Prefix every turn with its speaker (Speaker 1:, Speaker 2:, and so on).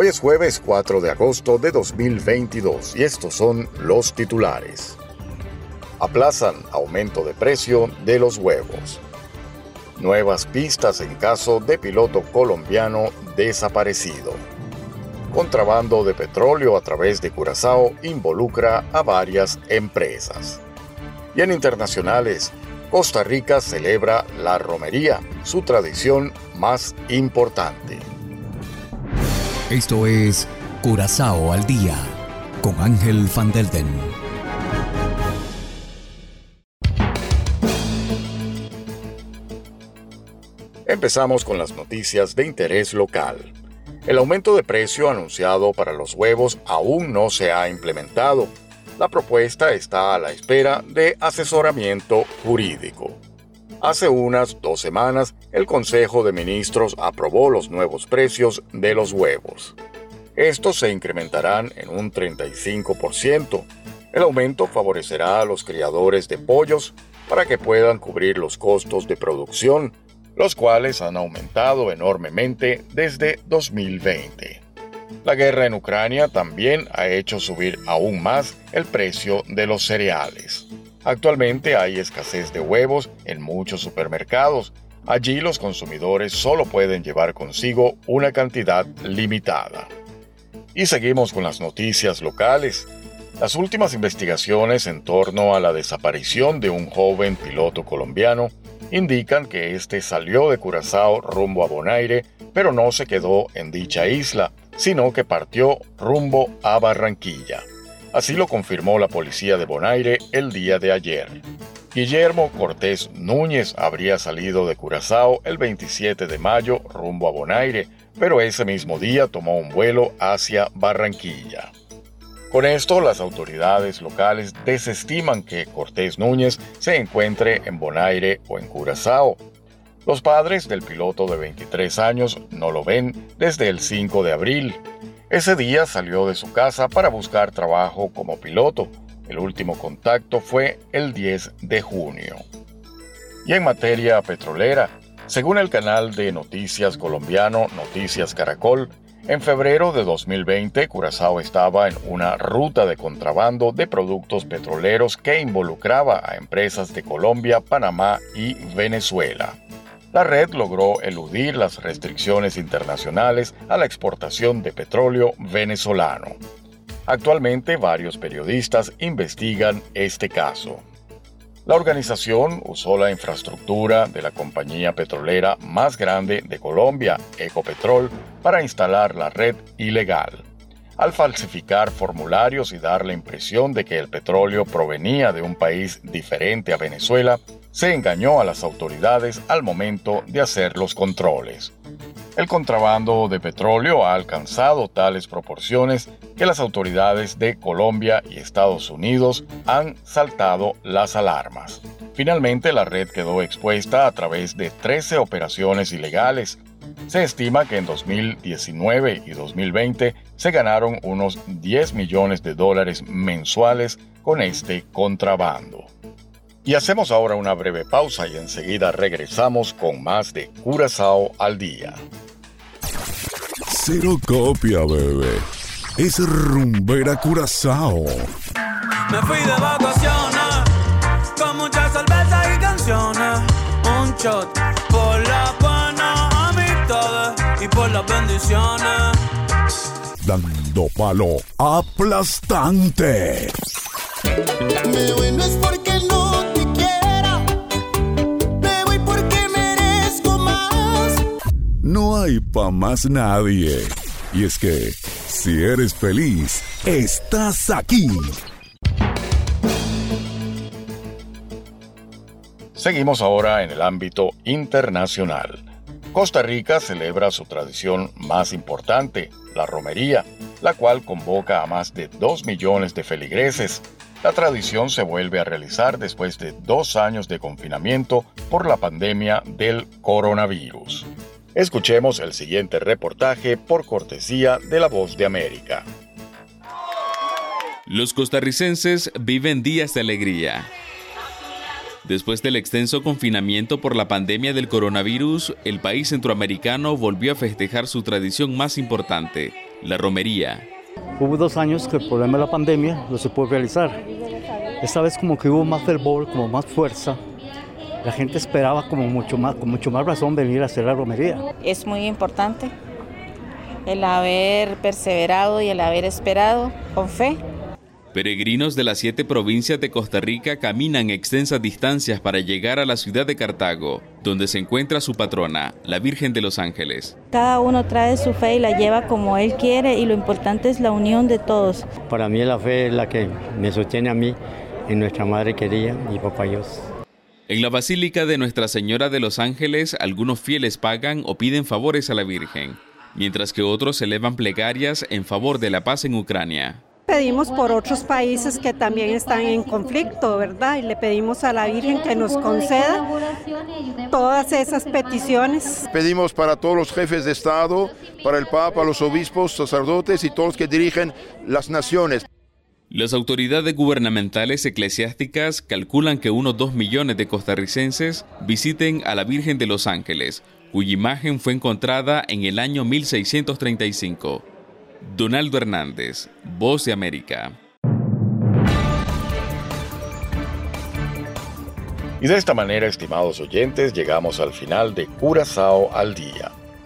Speaker 1: Hoy es jueves 4 de agosto de 2022 y estos son los titulares. Aplazan aumento de precio de los huevos. Nuevas pistas en caso de piloto colombiano desaparecido. Contrabando de petróleo a través de Curazao involucra a varias empresas. Y en internacionales, Costa Rica celebra la romería, su tradición más importante.
Speaker 2: Esto es Curazao al Día con Ángel Van Delden.
Speaker 1: Empezamos con las noticias de interés local. El aumento de precio anunciado para los huevos aún no se ha implementado. La propuesta está a la espera de asesoramiento jurídico. Hace unas dos semanas, el Consejo de Ministros aprobó los nuevos precios de los huevos. Estos se incrementarán en un 35%. El aumento favorecerá a los criadores de pollos para que puedan cubrir los costos de producción, los cuales han aumentado enormemente desde 2020. La guerra en Ucrania también ha hecho subir aún más el precio de los cereales. Actualmente hay escasez de huevos en muchos supermercados. Allí los consumidores solo pueden llevar consigo una cantidad limitada. Y seguimos con las noticias locales. Las últimas investigaciones en torno a la desaparición de un joven piloto colombiano indican que este salió de Curazao rumbo a Bonaire, pero no se quedó en dicha isla, sino que partió rumbo a Barranquilla. Así lo confirmó la policía de Bonaire el día de ayer. Guillermo Cortés Núñez habría salido de Curazao el 27 de mayo rumbo a Bonaire, pero ese mismo día tomó un vuelo hacia Barranquilla. Con esto, las autoridades locales desestiman que Cortés Núñez se encuentre en Bonaire o en Curazao. Los padres del piloto de 23 años no lo ven desde el 5 de abril. Ese día salió de su casa para buscar trabajo como piloto. El último contacto fue el 10 de junio. Y en materia petrolera, según el canal de noticias colombiano Noticias Caracol, en febrero de 2020 Curazao estaba en una ruta de contrabando de productos petroleros que involucraba a empresas de Colombia, Panamá y Venezuela. La red logró eludir las restricciones internacionales a la exportación de petróleo venezolano. Actualmente varios periodistas investigan este caso. La organización usó la infraestructura de la compañía petrolera más grande de Colombia, Ecopetrol, para instalar la red ilegal. Al falsificar formularios y dar la impresión de que el petróleo provenía de un país diferente a Venezuela, se engañó a las autoridades al momento de hacer los controles. El contrabando de petróleo ha alcanzado tales proporciones que las autoridades de Colombia y Estados Unidos han saltado las alarmas. Finalmente la red quedó expuesta a través de 13 operaciones ilegales. Se estima que en 2019 y 2020 se ganaron unos 10 millones de dólares mensuales con este contrabando. Y hacemos ahora una breve pausa y enseguida regresamos con más de Curazao al día.
Speaker 3: Cero copia, bebé. Es rumbera Curazao.
Speaker 4: Me fui de vacaciones con muchas cervezas y canciones. Un shot por la buena amistades y por las bendiciones.
Speaker 3: Dando palo aplastante.
Speaker 5: Me voy no es porque
Speaker 3: más nadie. Y es que, si eres feliz, estás aquí.
Speaker 1: Seguimos ahora en el ámbito internacional. Costa Rica celebra su tradición más importante, la romería, la cual convoca a más de 2 millones de feligreses. La tradición se vuelve a realizar después de dos años de confinamiento por la pandemia del coronavirus. Escuchemos el siguiente reportaje por cortesía de La Voz de América.
Speaker 6: Los costarricenses viven días de alegría. Después del extenso confinamiento por la pandemia del coronavirus, el país centroamericano volvió a festejar su tradición más importante, la romería.
Speaker 7: Hubo dos años que el problema de la pandemia no se pudo realizar. Esta vez como que hubo más fervor, como más fuerza. La gente esperaba como mucho más, con mucho más razón venir a hacer la romería.
Speaker 8: Es muy importante el haber perseverado y el haber esperado con fe
Speaker 6: Peregrinos de las siete provincias de Costa Rica caminan extensas distancias para llegar a la ciudad de Cartago, donde se encuentra su patrona, la Virgen de los Ángeles.
Speaker 9: Cada uno trae su fe y la lleva como él quiere y lo importante es la unión de todos.
Speaker 7: Para mí la fe es la que me sostiene a mí en nuestra Madre querida y Papá Dios.
Speaker 6: En la Basílica de Nuestra Señora de los Ángeles, algunos fieles pagan o piden favores a la Virgen, mientras que otros elevan plegarias en favor de la paz en Ucrania
Speaker 10: pedimos por otros países que también están en conflicto, ¿verdad? Y le pedimos a la Virgen que nos conceda todas esas peticiones.
Speaker 11: Pedimos para todos los jefes de Estado, para el Papa, los obispos, sacerdotes y todos los que dirigen las naciones.
Speaker 6: Las autoridades gubernamentales eclesiásticas calculan que unos 2 millones de costarricenses visiten a la Virgen de los Ángeles, cuya imagen fue encontrada en el año 1635. Donaldo Hernández, Voz de América.
Speaker 1: Y de esta manera, estimados oyentes, llegamos al final de Curazao al Día.